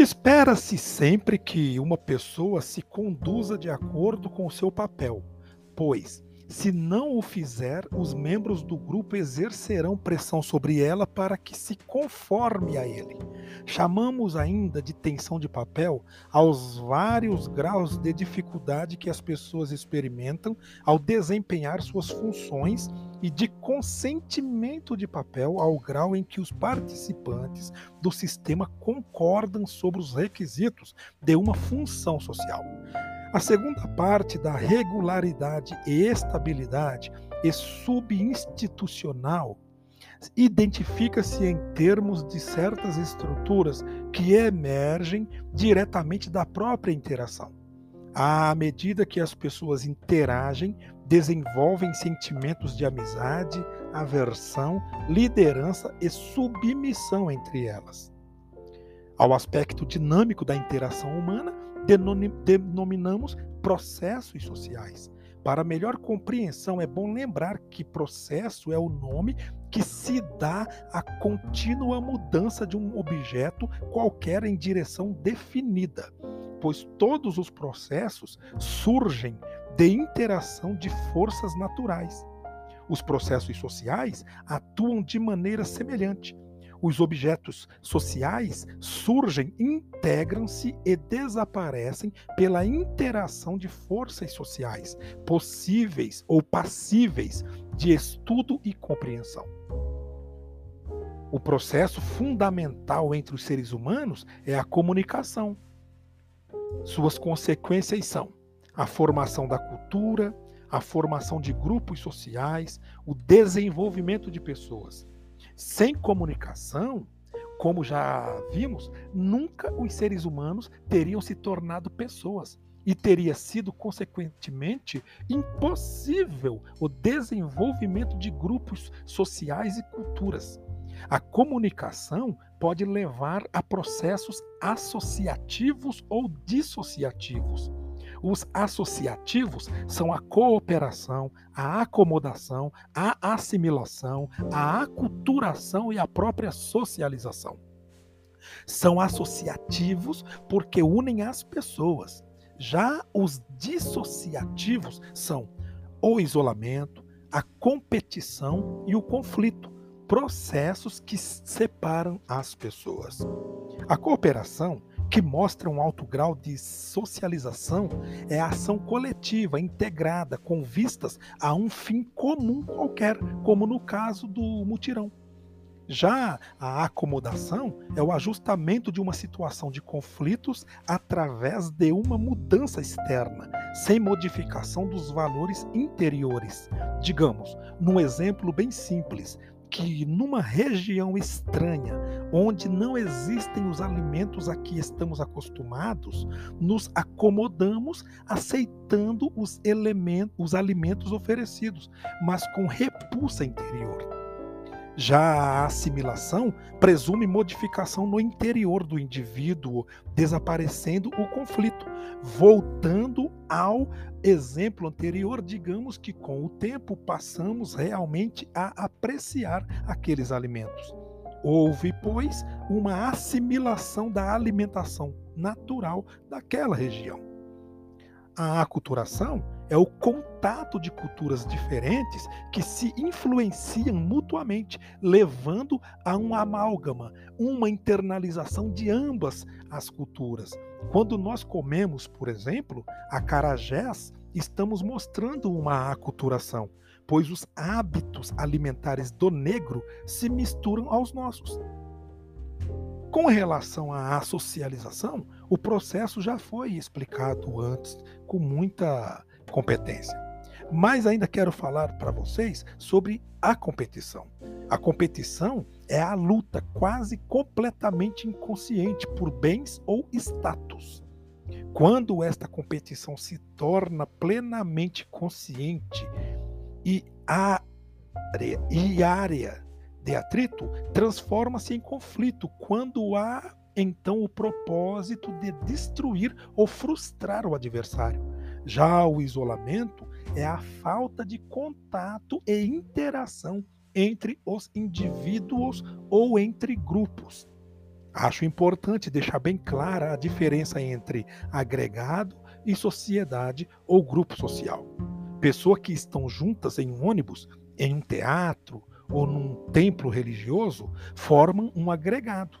Espera-se sempre que uma pessoa se conduza de acordo com o seu papel, pois, se não o fizer, os membros do grupo exercerão pressão sobre ela para que se conforme a ele. Chamamos ainda de tensão de papel aos vários graus de dificuldade que as pessoas experimentam ao desempenhar suas funções e de consentimento de papel ao grau em que os participantes do sistema concordam sobre os requisitos de uma função social. A segunda parte da regularidade e estabilidade e subinstitucional identifica-se em termos de certas estruturas que emergem diretamente da própria interação. À medida que as pessoas interagem, desenvolvem sentimentos de amizade, aversão, liderança e submissão entre elas. Ao aspecto dinâmico da interação humana, denominamos processos sociais. Para melhor compreensão, é bom lembrar que processo é o nome que se dá à contínua mudança de um objeto qualquer em direção definida, pois todos os processos surgem de interação de forças naturais. Os processos sociais atuam de maneira semelhante os objetos sociais surgem, integram-se e desaparecem pela interação de forças sociais, possíveis ou passíveis de estudo e compreensão. O processo fundamental entre os seres humanos é a comunicação. Suas consequências são a formação da cultura, a formação de grupos sociais, o desenvolvimento de pessoas, sem comunicação, como já vimos, nunca os seres humanos teriam se tornado pessoas e teria sido, consequentemente, impossível o desenvolvimento de grupos sociais e culturas. A comunicação pode levar a processos associativos ou dissociativos. Os associativos são a cooperação, a acomodação, a assimilação, a aculturação e a própria socialização. São associativos porque unem as pessoas. Já os dissociativos são o isolamento, a competição e o conflito, processos que separam as pessoas. A cooperação que mostra um alto grau de socialização é a ação coletiva, integrada, com vistas a um fim comum qualquer, como no caso do mutirão. Já a acomodação é o ajustamento de uma situação de conflitos através de uma mudança externa, sem modificação dos valores interiores. Digamos, num exemplo bem simples, que numa região estranha, onde não existem os alimentos a que estamos acostumados, nos acomodamos aceitando os elementos, os alimentos oferecidos, mas com repulsa interior. Já a assimilação presume modificação no interior do indivíduo, desaparecendo o conflito. Voltando ao exemplo anterior, digamos que com o tempo passamos realmente a apreciar aqueles alimentos. Houve, pois, uma assimilação da alimentação natural daquela região. A aculturação é o contato de culturas diferentes que se influenciam mutuamente, levando a um amálgama, uma internalização de ambas as culturas. Quando nós comemos, por exemplo, acarajés, estamos mostrando uma aculturação, pois os hábitos alimentares do negro se misturam aos nossos. Com relação à socialização, o processo já foi explicado antes com muita competência. Mas ainda quero falar para vocês sobre a competição. A competição é a luta quase completamente inconsciente por bens ou status. Quando esta competição se torna plenamente consciente e e área de atrito, transforma-se em conflito quando há então o propósito de destruir ou frustrar o adversário. Já o isolamento é a falta de contato e interação entre os indivíduos ou entre grupos. Acho importante deixar bem clara a diferença entre agregado e sociedade ou grupo social. Pessoas que estão juntas em um ônibus, em um teatro ou num templo religioso formam um agregado.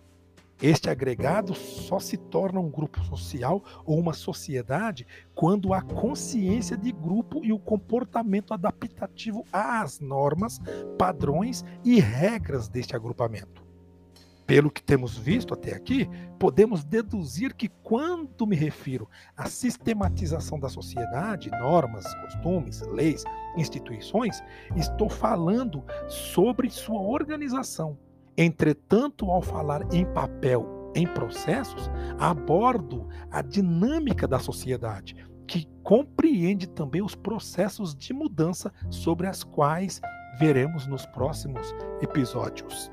Este agregado só se torna um grupo social ou uma sociedade quando há consciência de grupo e o comportamento adaptativo às normas, padrões e regras deste agrupamento. Pelo que temos visto até aqui, podemos deduzir que, quando me refiro à sistematização da sociedade, normas, costumes, leis, instituições, estou falando sobre sua organização. Entretanto, ao falar em papel, em processos, abordo a dinâmica da sociedade, que compreende também os processos de mudança sobre as quais veremos nos próximos episódios.